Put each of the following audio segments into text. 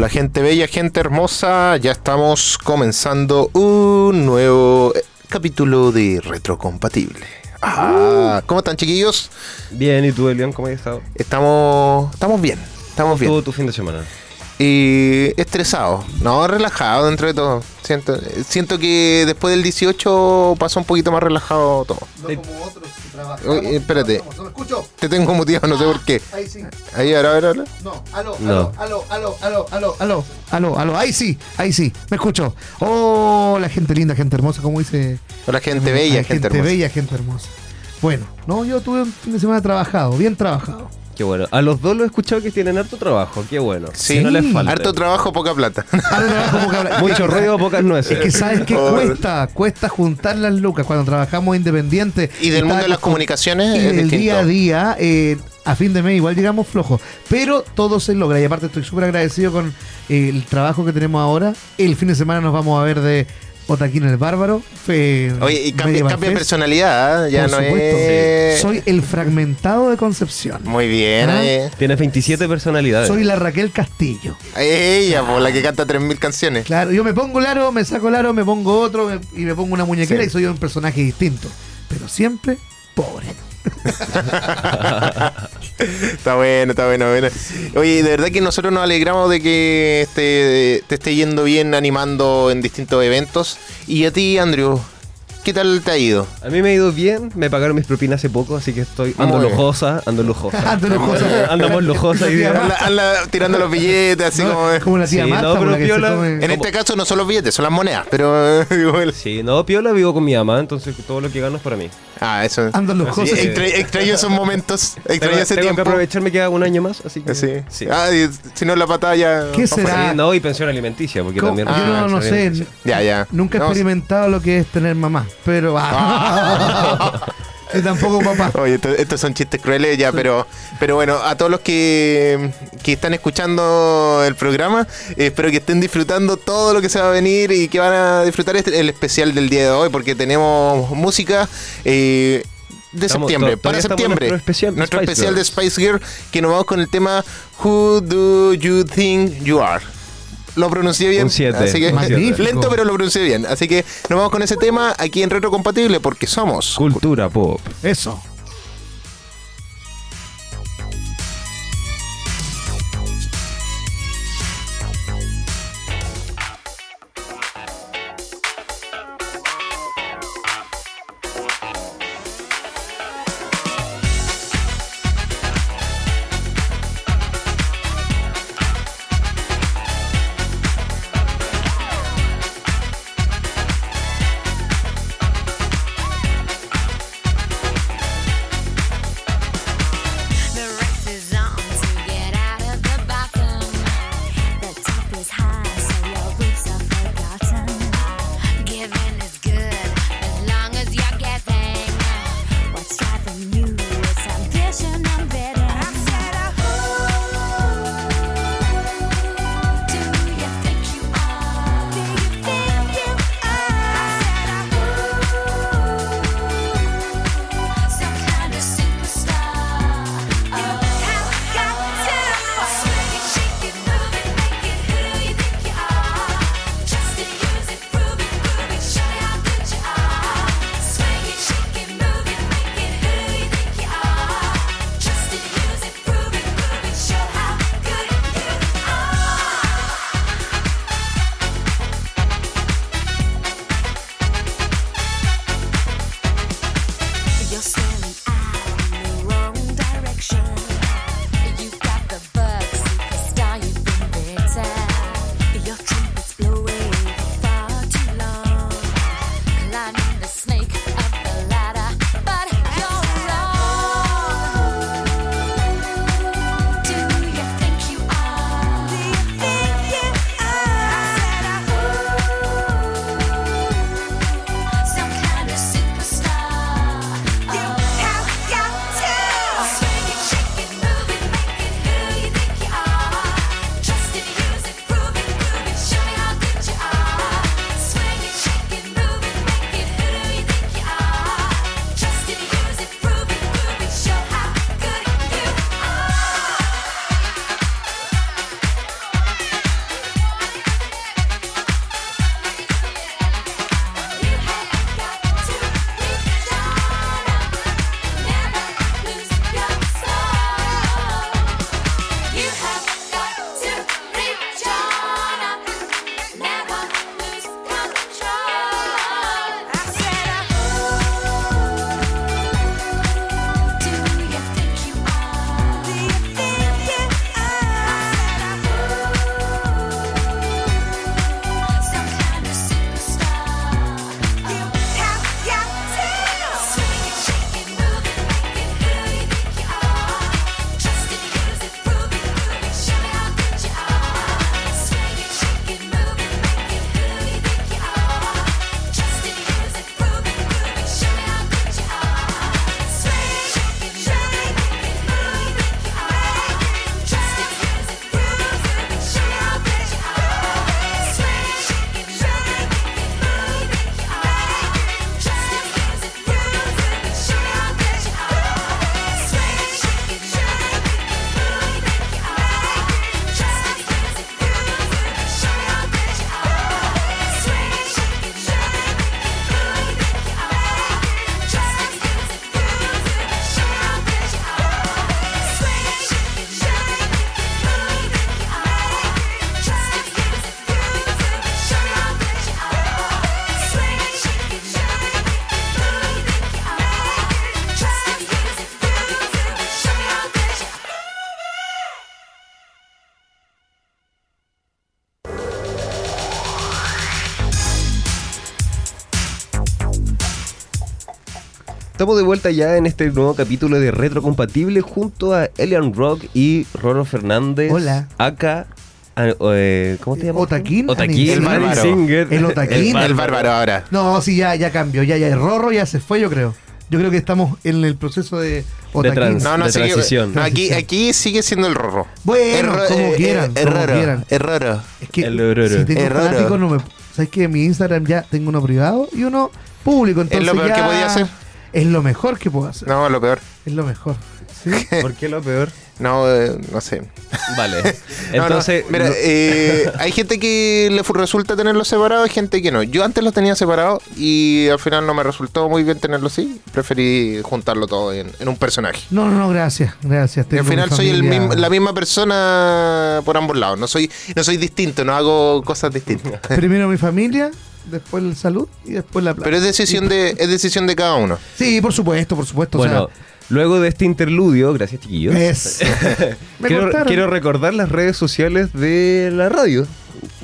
Hola gente bella, gente hermosa, ya estamos comenzando un nuevo eh, capítulo de Retrocompatible. Ah, ¿Cómo están chiquillos? Bien, ¿y tú, Elian, cómo has estado? Estamos, estamos bien, estamos bien. Todo tu fin de semana. Y estresado, no, relajado dentro de todo. Siento, siento que después del 18 pasó un poquito más relajado todo. No como otros. Oye, espérate. ¿No me escucho? Te tengo muteado, no sé por qué. Ahí sí. Ahí, ahora, ahora, ahora. No, aló, No. aló, aló, aló, aló, aló, aló, aló, aló, ahí sí, ahí sí, me escucho. Oh, la gente linda, gente hermosa, como dice. Hola gente bella, gente, hermosa. bella, gente hermosa. Bueno, no, yo tuve un fin de semana trabajado, bien trabajado. Qué bueno. A los dos lo he escuchado que tienen harto trabajo. Qué bueno. Sí, Que no les falta. harto trabajo, poca plata. Trabajo Mucho ruido, pocas nueces. Es que sabes que Oh. cuesta, cuesta juntar las lucas cuando trabajamos independientes. Y del mundo de las comunicaciones Y del día a día, eh, a fin de mes igual llegamos flojos. Pero todo se logra. Y aparte estoy súper agradecido con eh, el trabajo que tenemos ahora. El fin de semana nos vamos a ver de Otaquín el Bárbaro. fe- Oye, y cambia, cambia personalidad, ¿eh? ya Por no supuesto. es... Soy el fragmentado de Concepción. Muy bien, ¿Ah? eh. Tienes 27 personalidades. Soy la Raquel Castillo. Ella, por la que canta 3.000 canciones. Claro, yo me pongo el aro, me saco el aro, me pongo otro me- y me pongo una muñequera Sí. y soy un personaje distinto. Pero siempre pobre. Está bueno, está bueno, bueno. Oye, de verdad que nosotros nos alegramos de que te, te esté yendo bien animando en distintos eventos. Y a ti, Andrew, ¿qué tal te ha ido? A mí me ha ido bien. Me pagaron mis propinas hace poco, así que estoy. Ando Muy bien. lujosa, ando lujosa. Ando lujosa. Andamos lujosa día. Anda, anda tirando los billetes, así ¿no? como... Como la tía Sí, Marta, no, pero la que se piola. come- En este caso no son los billetes, son las monedas, pero. Sí, no, Piola vivo con mi mamá, entonces todo lo que gano es para mí. Ah, eso. Así es. Extra- extraño esos momentos, extraño Tengo, ese tengo tiempo. que aprovechar, me queda un año más, así que. Sí. sí. Ah, y si no la batalla. ¿Qué será? Sí, no, y pensión alimenticia, porque ¿Cómo? también. Yo no, Ah, no sé. Ya, ya. Nunca he No, experimentado lo que es tener mamá, pero ah. tampoco papá. Oye, esto- estos son chistes crueles ya, pero, pero bueno, a todos los que, que están escuchando el programa, eh, espero que estén disfrutando todo lo que se va a venir y que van a disfrutar este- el especial del día de hoy, porque tenemos música eh, de Estamos- septiembre, para septiembre. nuestro especial de nuestro Spice especial de. Spice Girl, que nos vamos con el tema Who Do You Think You Are. Lo pronuncié bien. Un siete, así que lento, pero lo pronuncié bien. Así que nos vamos con ese tema aquí en Retro Compatible porque somos Cultura pop. Eso. Estamos de vuelta ya en este nuevo capítulo de Retrocompatible junto a Elian Rock y Roro Fernández. Hola. Acá. ah, eh, ¿Cómo te llamas? Otaquín, Otaquín, El bárbaro. Singer. El Otaquín. El bárbaro ahora. No, sí, ya, ya cambió. Ya, ya. El Rorro ya se fue, yo creo. Yo creo que estamos en el proceso de Otaquín. trans- No, no, de sigue- transición. no, aquí, aquí sigue siendo el rorro. Bueno, como eh, quieran, eh, Es como raro. quieran. Es raro. Es que El Rorro. si tengo Es raro. fanáticos, no me. ¿Sabes que En mi Instagram ya tengo uno privado y uno público. Entonces lo peor ya que podía hacer? Es lo mejor que puedo hacer. No, lo peor. Es lo mejor. ¿sí? ¿Por qué lo peor? No, eh, no sé. Vale. No, no, Entonces, mira, eh, hay gente que le resulta tenerlos separados y gente que no. Yo antes los tenía separados y al final no me resultó muy bien tenerlos así. Preferí juntarlo todo en, en un personaje. No, no, no, gracias. Gracias. Y al final soy el mismo- la misma persona por ambos lados. No soy, no soy distinto, no hago cosas distintas. Primero mi familia, después la salud y después la plata. Pero es decisión de, es decisión de cada uno. Sí, por supuesto, por supuesto. o bueno, luego de este interludio, gracias chiquillos. es. Quiero, quiero recordar las redes sociales de la radio.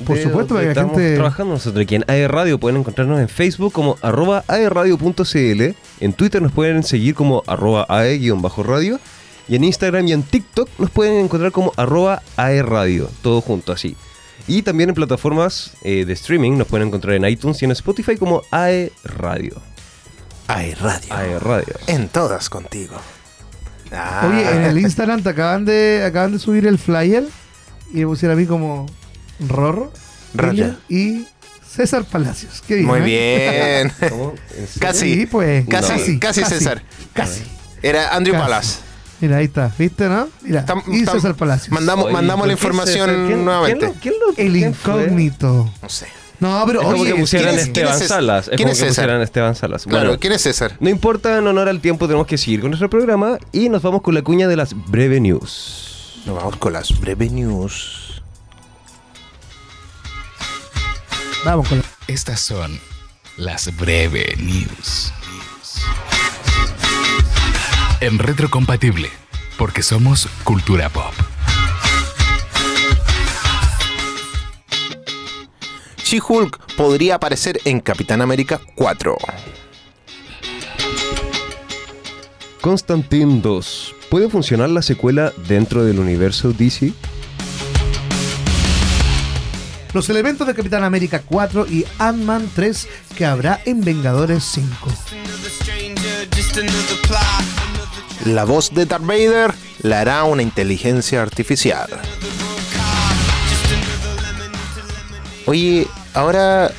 Por De supuesto, donde para que la estamos gente- trabajando nosotros aquí en AE Radio. Pueden encontrarnos en Facebook como arroba aeradio.cl. En Twitter nos pueden seguir como arroba ae-radio. Y en Instagram y en TikTok nos pueden encontrar como arroba aeradio. Todo junto así. Y también en plataformas eh, de streaming nos pueden encontrar en iTunes y en Spotify como AE Radio. Hay radio. AE Radio. En todas contigo. Ah. Oye, en el Instagram te acaban de, acaban de subir el flyer y me pusieron a mí como Rorro, Raya. Y César Palacios. Qué bien, Muy ¿eh? bien. Casi. Sí, pues. Casi, casi César. Casi. Era Andrew Casi. Mira, ahí está. ¿Viste, no? Mira. Tam- y César Palacios. Mandamos, Oye, mandamos ¿por la información César? ¿Quién- nuevamente. quién lo- quién lo- el quién fue? incógnito. No sé. No, pero Es como oye, que pusieran ¿quién es- quién Esteban es- Salas. Es quién como es que César? pusieran Esteban Salas. Claro, ¿quién es César? no importa, en honor al tiempo tenemos que seguir con nuestro programa y nos vamos con la cuña de las breve news. Nos vamos con las breve news. vamos con la- Estas son las breve news. En retrocompatible, porque somos cultura pop. She-Hulk podría aparecer en Capitán América 4. Constantine 2. ¿Puede funcionar la secuela dentro del universo DC? los elementos de Capitán América 4 y Ant-Man 3 que habrá en Vengadores 5. La voz de Darth Vader la hará una inteligencia artificial. Oye, ahora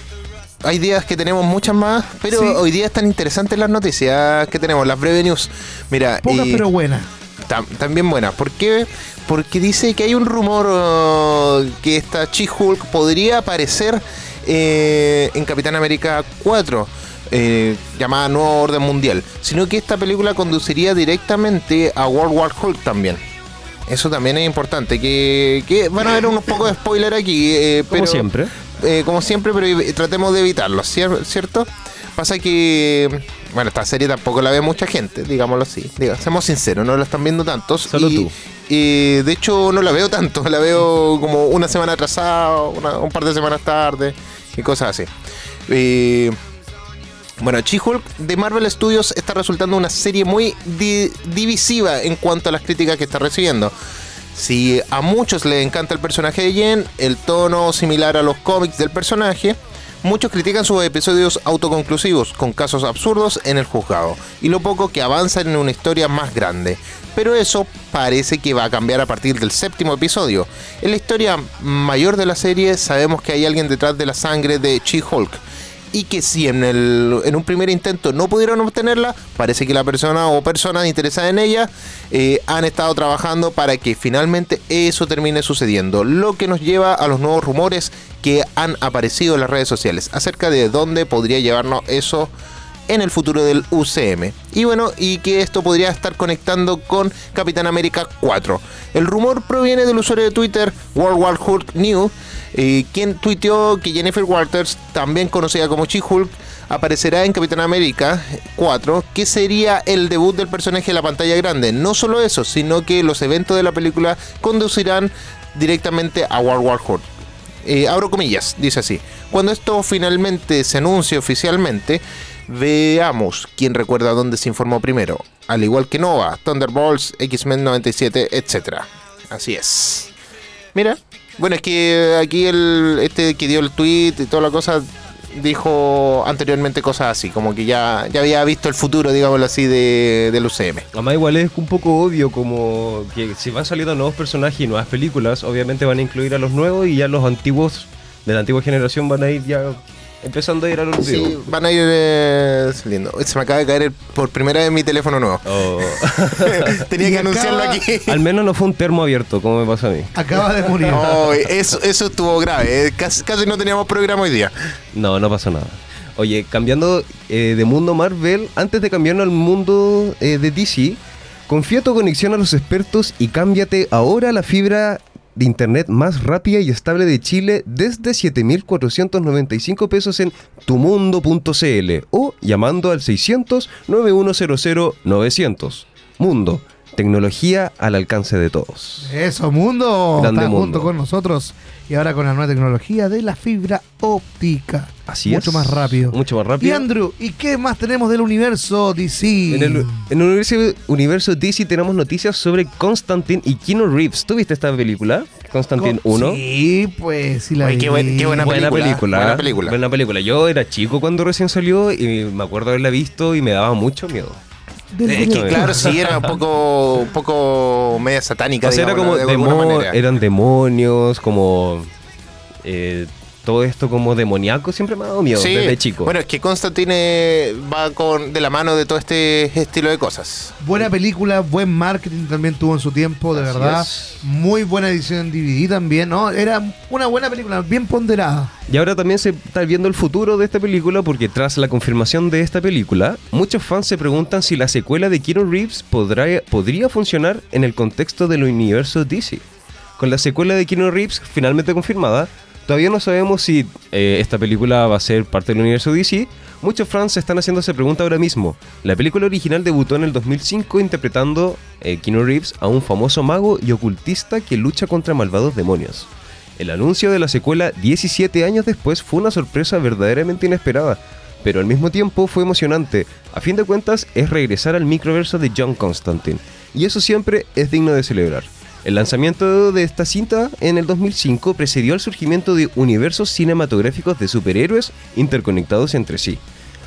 hay días que tenemos muchas más, pero Sí. hoy día están interesantes las noticias que tenemos, las breve news. Mira, Pocas y- pero buenas. Tam- también buena. ¿Por qué? Porque dice que hay un rumor uh, que esta She-Hulk podría aparecer eh, en Capitán América 4, eh, llamada Nuevo Orden Mundial. Sino que esta película conduciría directamente a World War Hulk también. Eso también es importante. Que, que van a haber unos pocos de spoiler aquí. eh, Como pero, siempre. eh, como siempre, pero tratemos de evitarlo, cier- ¿cierto? Pasa que, bueno, esta serie tampoco la ve mucha gente, digámoslo así. Diga, seamos sinceros, no la están viendo tantos. Solo y, tú. y, de hecho, no la veo tanto, la veo como una semana atrasada, una- un par de semanas tarde y cosas así. Eh, bueno, She-Hulk de Marvel Studios está resultando una serie muy di- divisiva en cuanto a las críticas que está recibiendo. Si a muchos les encanta el personaje de Jen, el tono similar a los cómics del personaje, muchos critican sus episodios autoconclusivos, con casos absurdos en el juzgado, y lo poco que avanzan en una historia más grande. Pero eso parece que va a cambiar a partir del séptimo episodio. En la historia mayor de la serie sabemos que hay alguien detrás de la sangre de She-Hulk, y que si en, el, en un primer intento no pudieron obtenerla, parece que la persona o personas interesadas en ella eh, han estado trabajando para que finalmente eso termine sucediendo, lo que nos lleva a los nuevos rumores que han aparecido en las redes sociales acerca de dónde podría llevarnos eso en el futuro del UCM. Y bueno, y que esto podría estar conectando con Capitán América 4. El rumor proviene del usuario de Twitter World War Hulk New, quien tuiteó que Jennifer Walters, también conocida como She-Hulk, aparecerá en Capitán América 4, que sería el debut del personaje en la pantalla grande. No solo eso, sino que los eventos de la película conducirán directamente a World War Hulk. Eh, abro comillas, dice así. Cuando esto finalmente se anuncie oficialmente, veamos quién recuerda dónde se informó primero. Al igual que Nova, Thunderbolts, X-Men 97, etc. Así es. Mira, bueno, es que aquí el este que dio el tweet y toda la cosa dijo anteriormente cosas así, como que ya, ya había visto el futuro, digámoslo así, de, del UCM. Además igual es un poco obvio como que si van saliendo nuevos personajes y nuevas películas, obviamente van a incluir a los nuevos y ya los antiguos de la antigua generación van a ir ya empezando a ir al olvido. Sí, van a ir eh, saliendo. Se me acaba de caer por primera vez mi teléfono nuevo. Oh. Tenía Y que anunciarlo aquí. Al menos no fue un termo abierto, como me pasa a mí. Acaba de morir. No, eso, eso estuvo grave. eh. Casi, casi no teníamos programa hoy día. No, no pasó nada. Oye, cambiando eh, de mundo Marvel, antes de cambiarnos al mundo eh, de DC, confía tu conexión a los expertos y cámbiate ahora a la fibra de internet más rápida y estable de Chile desde 7.495 pesos en tumundo.cl o llamando al 600 9100 900. Mundo, tecnología al alcance de todos. Eso, mundo. Grande está mundo. junto con nosotros. Y ahora con la nueva tecnología de la fibra óptica. Así Mucho es. más rápido. Mucho más Y rápido. Andrew, ¿y qué más tenemos del universo DC? En el, en el universo, universo DC tenemos noticias sobre Constantine y Keanu Reeves. ¿Tú viste esta película? Constantine 1. Sí, pues sí la Oye, vi. qué buen- qué buena Buena película, película. buena película. Buena película. Yo era chico cuando recién salió y me acuerdo haberla visto y me daba mucho miedo. Es que, claro, sí, era un poco, un poco media satánica. O sea, era digámoslo, como de alguna demo- manera. eran demonios, como eh, todo esto como demoníaco siempre me ha dado miedo Sí, desde chico. Bueno, es que Constantine va con de la mano de todo este estilo de cosas. Buena película, buen marketing también tuvo en su tiempo, de Así verdad. es. Muy buena edición en DVD también, ¿no? Era una buena película, bien ponderada. Y ahora también se está viendo el futuro de esta película porque tras la confirmación de esta película, muchos fans se preguntan si la secuela de Keanu Reeves podrá, podría funcionar en el contexto del universo DC. Con la secuela de Keanu Reeves finalmente confirmada, todavía no sabemos si eh, esta película va a ser parte del universo DC. Muchos fans se están haciendo esa pregunta ahora mismo. La película original debutó en el 2005 interpretando eh, Keanu Reeves a un famoso mago y ocultista que lucha contra malvados demonios. El anuncio de la secuela 17 años después fue una sorpresa verdaderamente inesperada, pero al mismo tiempo fue emocionante. A fin de cuentas, es regresar al microverso de John Constantine, y eso siempre es digno de celebrar. El lanzamiento de esta cinta en el 2005 precedió al surgimiento de universos cinematográficos de superhéroes interconectados entre sí.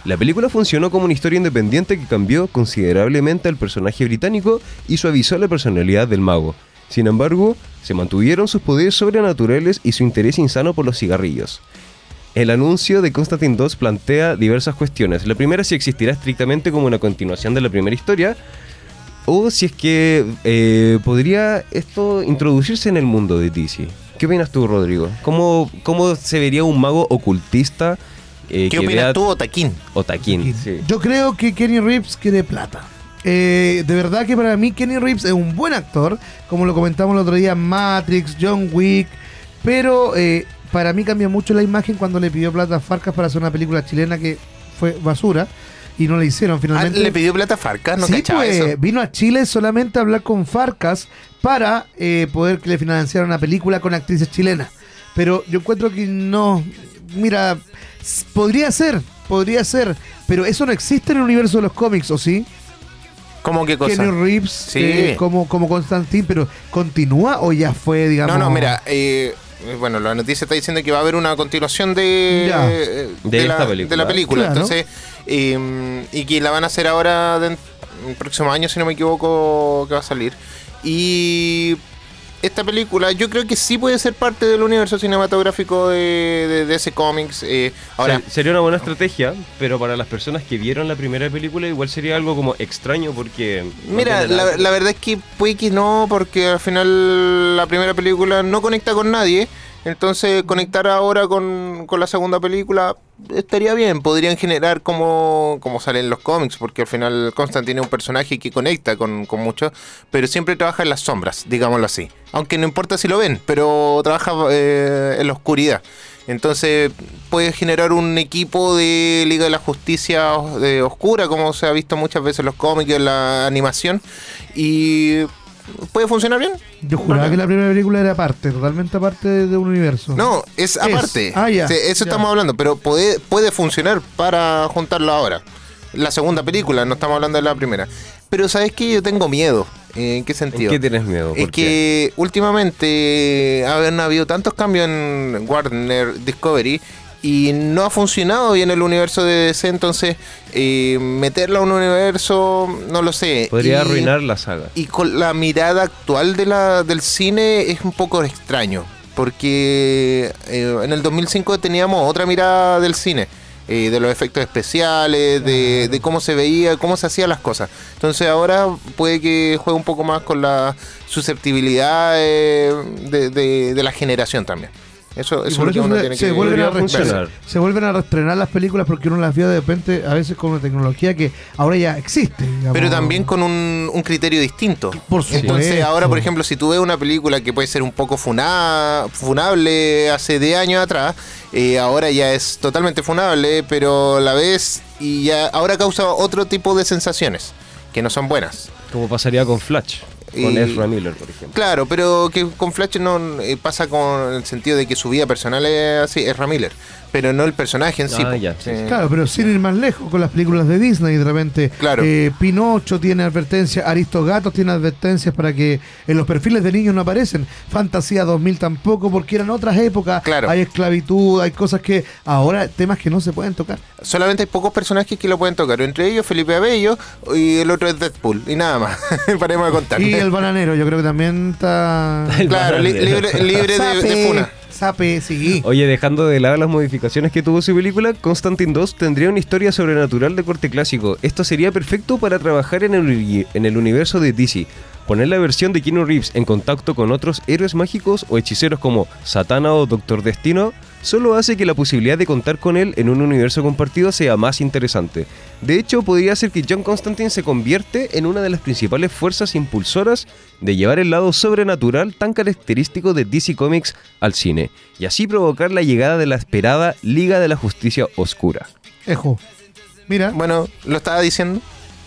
La película funcionó como una historia independiente que cambió considerablemente al personaje británico y suavizó la personalidad del mago. Sin embargo, se mantuvieron sus poderes sobrenaturales y su interés insano por los cigarrillos. El anuncio de Constantine 2 plantea diversas cuestiones. La primera si existirá estrictamente como una continuación de la primera historia, o si es que eh, podría esto introducirse en el mundo de DC. ¿Qué opinas tú, Rodrigo? ¿Cómo, cómo se vería un mago ocultista eh, ¿Qué que opinas vea tú, Otaquín? Otaquín? Sí. Yo creo que Kenny Reeves quiere plata. Eh, de verdad que para mí Kenny Reeves es un buen actor, como lo comentamos el otro día, Matrix, John Wick, pero eh, para mí cambia mucho la imagen cuando le pidió plata a Farcas para hacer una película chilena que fue basura y no la hicieron Ah, finalmente. ¿Le pidió plata a Farcas? No sí, pues, eso. vino a Chile solamente a hablar con Farcas para eh, poder que le financiaran una película con actrices chilenas. Pero yo encuentro que no. Mira, podría ser, podría ser, pero eso no existe en el universo de los cómics, ¿o sí? ¿Cómo qué cosa? Kenny Reeves Sí. eh, como, como Constantine, pero ¿continúa o ya fue, digamos? No, no, mira, eh, bueno, la noticia está diciendo que va a haber una continuación de, Ya. eh, De la, película. de la película. Claro. Entonces, eh, y que la van a hacer ahora de- el próximo año, si no me equivoco, que va a salir. Y esta película yo creo que sí puede ser parte del universo cinematográfico de, de, de ese cómics. eh, ahora, Se- sería una buena estrategia, pero para las personas que vieron la primera película igual sería algo como extraño porque... Mira, la verdad es que puede que no, porque al final la primera película no conecta con nadie. Entonces, conectar ahora con, con la segunda película estaría bien. Podrían generar como, como salen los cómics, porque al final Constantine es un personaje que conecta con, con muchos, pero siempre trabaja en las sombras, digámoslo así. Aunque no importa si lo ven, pero trabaja eh, en la oscuridad. Entonces puede generar un equipo de Liga de la Justicia de oscura, como se ha visto muchas veces en los cómics en la animación. Y puede funcionar bien. Yo juraba que la primera película era aparte, totalmente aparte de un universo. No, es aparte. Ah, ya. Sí, eso Ya. estamos hablando, pero puede, puede funcionar para juntarlo ahora. La segunda película, no estamos hablando de la primera. Pero ¿sabes qué? Yo tengo miedo. ¿En qué ¿En sentido? qué tienes miedo? Es que últimamente han habido tantos cambios en Warner Discovery y no ha funcionado bien el universo de DC, entonces eh, meterlo a un universo, no lo sé. Podría Y- arruinar la saga. y con la mirada actual de la, del cine es un poco extraño, porque eh, en el 2005 teníamos otra mirada del cine, eh, de los efectos especiales, de, de cómo se veía, cómo se hacían las cosas. Entonces ahora puede que juegue un poco más con la susceptibilidad eh, de, de- de la generación también. Eso, es lo que uno se, tiene se que vuelven a funcionar. se vuelven a reestrenar las películas porque uno las vio de repente a veces con una tecnología que ahora ya existe. digamos. Pero también con un, un criterio distinto. Por supuesto. Entonces, ahora, por ejemplo, si tú ves una película que puede ser un poco funa- funable hace 10 años atrás, eh, ahora ya es totalmente funable, pero la ves y ya ahora causa otro tipo de sensaciones que no son buenas. Como pasaría con Flash, con Ezra Miller, por ejemplo. Claro, pero que con Flash no eh, pasa con el sentido de que su vida personal es así, es Ramiller, pero no el personaje en sí. Ah, ya, sí, sí. Claro, pero sin ir más lejos con las películas de Disney, de repente. Claro. eh, Pinocho tiene advertencias, Aristogatos tiene advertencias para que en los perfiles de niños no aparecen. Fantasía 2000 tampoco, porque eran otras épocas. Claro. Hay esclavitud, hay cosas que ahora, temas que no se pueden tocar. Solamente hay pocos personajes que lo pueden tocar, entre ellos Felipe Abello y el otro es Deadpool, y nada más. Paremos de contar. Y el bananero, yo creo que también está. El Claro, li- libre, libre de, de funa. Sí. Oye, dejando de lado las modificaciones que tuvo su película, Constantine 2 tendría una historia sobrenatural de corte clásico. Esto sería perfecto para trabajar en el, uni- en el universo de DC. Poner la versión de Keanu Reeves en contacto con otros héroes mágicos o hechiceros como Satana o Doctor Destino solo hace que la posibilidad de contar con él en un universo compartido sea más interesante. De hecho, podría ser que John Constantine se convierte en una de las principales fuerzas impulsoras de llevar el lado sobrenatural tan característico de DC Comics al cine, y así provocar la llegada de la esperada Liga de la Justicia Oscura. Ejo. Mira. Bueno, lo estaba diciendo,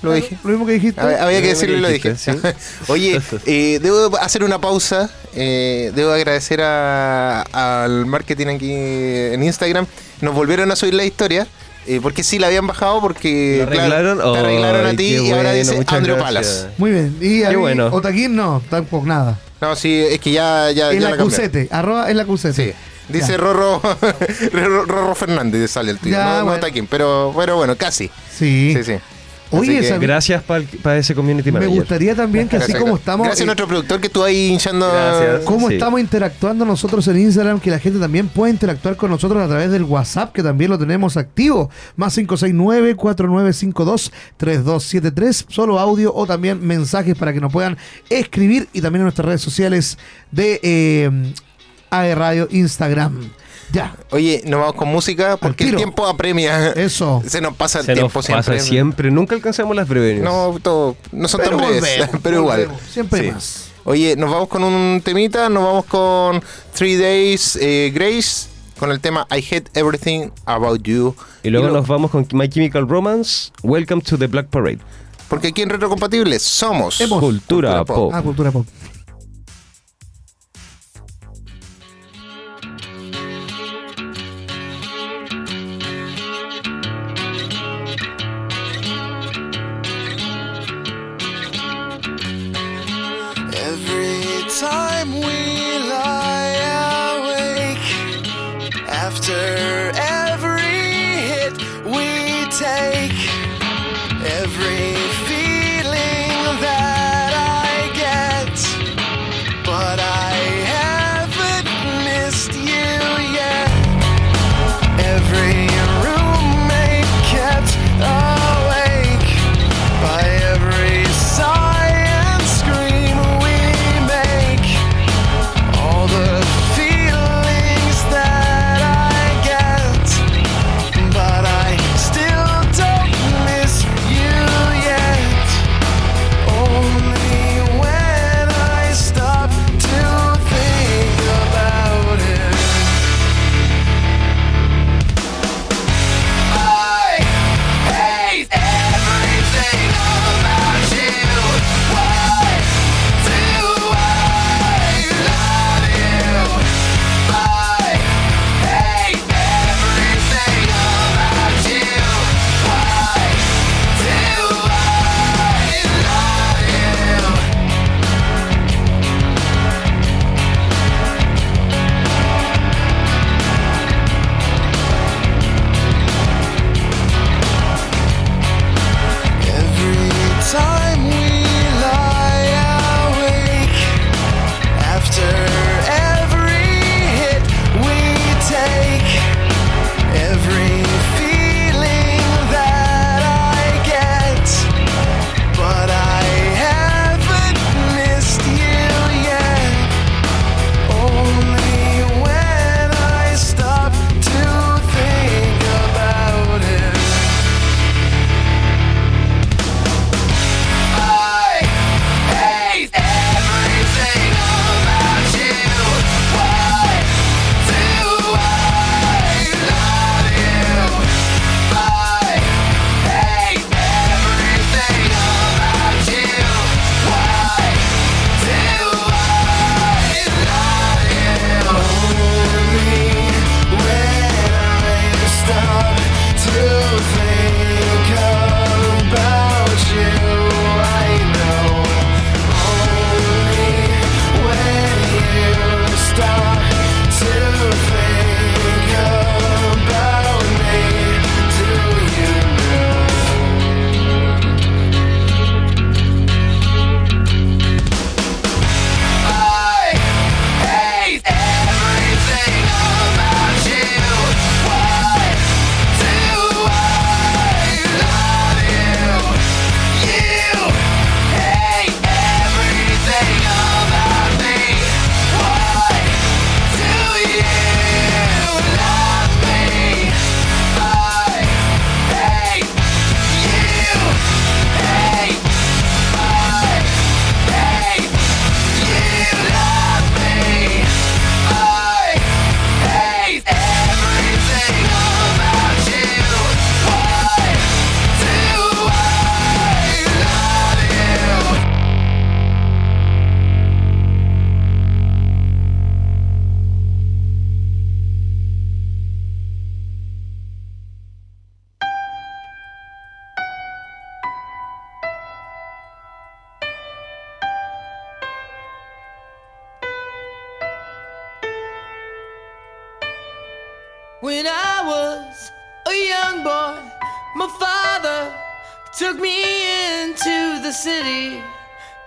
lo dije. Lo mismo que dijiste. Hab- Había que Lo decirlo y lo dije. Oye, eh, debo hacer una pausa. eh, debo agradecer a- al marketing aquí en Instagram. Nos volvieron a subir la historia. eh, porque sí la habían bajado porque ¿La arreglaron? claro, te arreglaron a ti y ahora dice Andrew. Palas. Muy bien. Y a Qué mí, bueno. Otaquín no, tampoco nada. No, sí, es que ya, ya, en ya la cambiaron. cusete. Arroba en la cusete. Sí. Dice Ya. Rorro, Fernández sale el tío. Ya, no, no bueno. pero, pero bueno, casi. Sí. Sí, sí. Oye, que- Gracias para ese community me manager. gustaría también que así Gracias, como estamos. Gracias a nuestro productor que estuvo ahí hinchando. Gracias. cómo Sí. estamos interactuando nosotros en Instagram, que la gente también puede interactuar con nosotros a través del WhatsApp, que también lo tenemos activo. Más 569-4952-3273, solo audio o también mensajes para que nos puedan escribir y también en nuestras redes sociales de eh, AE Radio Instagram. Ya, Oye, nos vamos con música porque el tiempo apremia. eso. Se nos pasa el Se nos tiempo pasa siempre. siempre. Nunca alcanzamos las breves. No, todo, no son Pero tan breves, volvemos, pero igual. volvemos, siempre Sí. más. Oye, nos vamos con un temita, nos vamos con Three Days eh, Grace, con el tema I Hate Everything About You. Y luego lo- nos vamos con My Chemical Romance, Welcome to the Black Parade. Porque aquí en Retrocompatibles somos Hemos- Cultura, pop. Ah, cultura pop.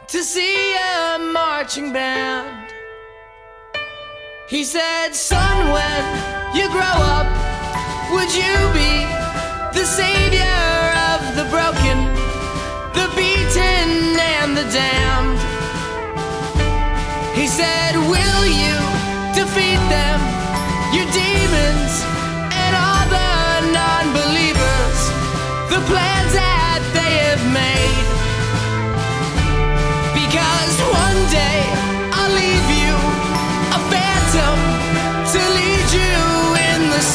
To see a marching band. He said, Son, when you grow up, would you be the savior of the broken, the beaten, and the damned? He said, Will you defeat them, your demons, and all the non believers, the plans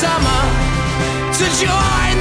summer. To join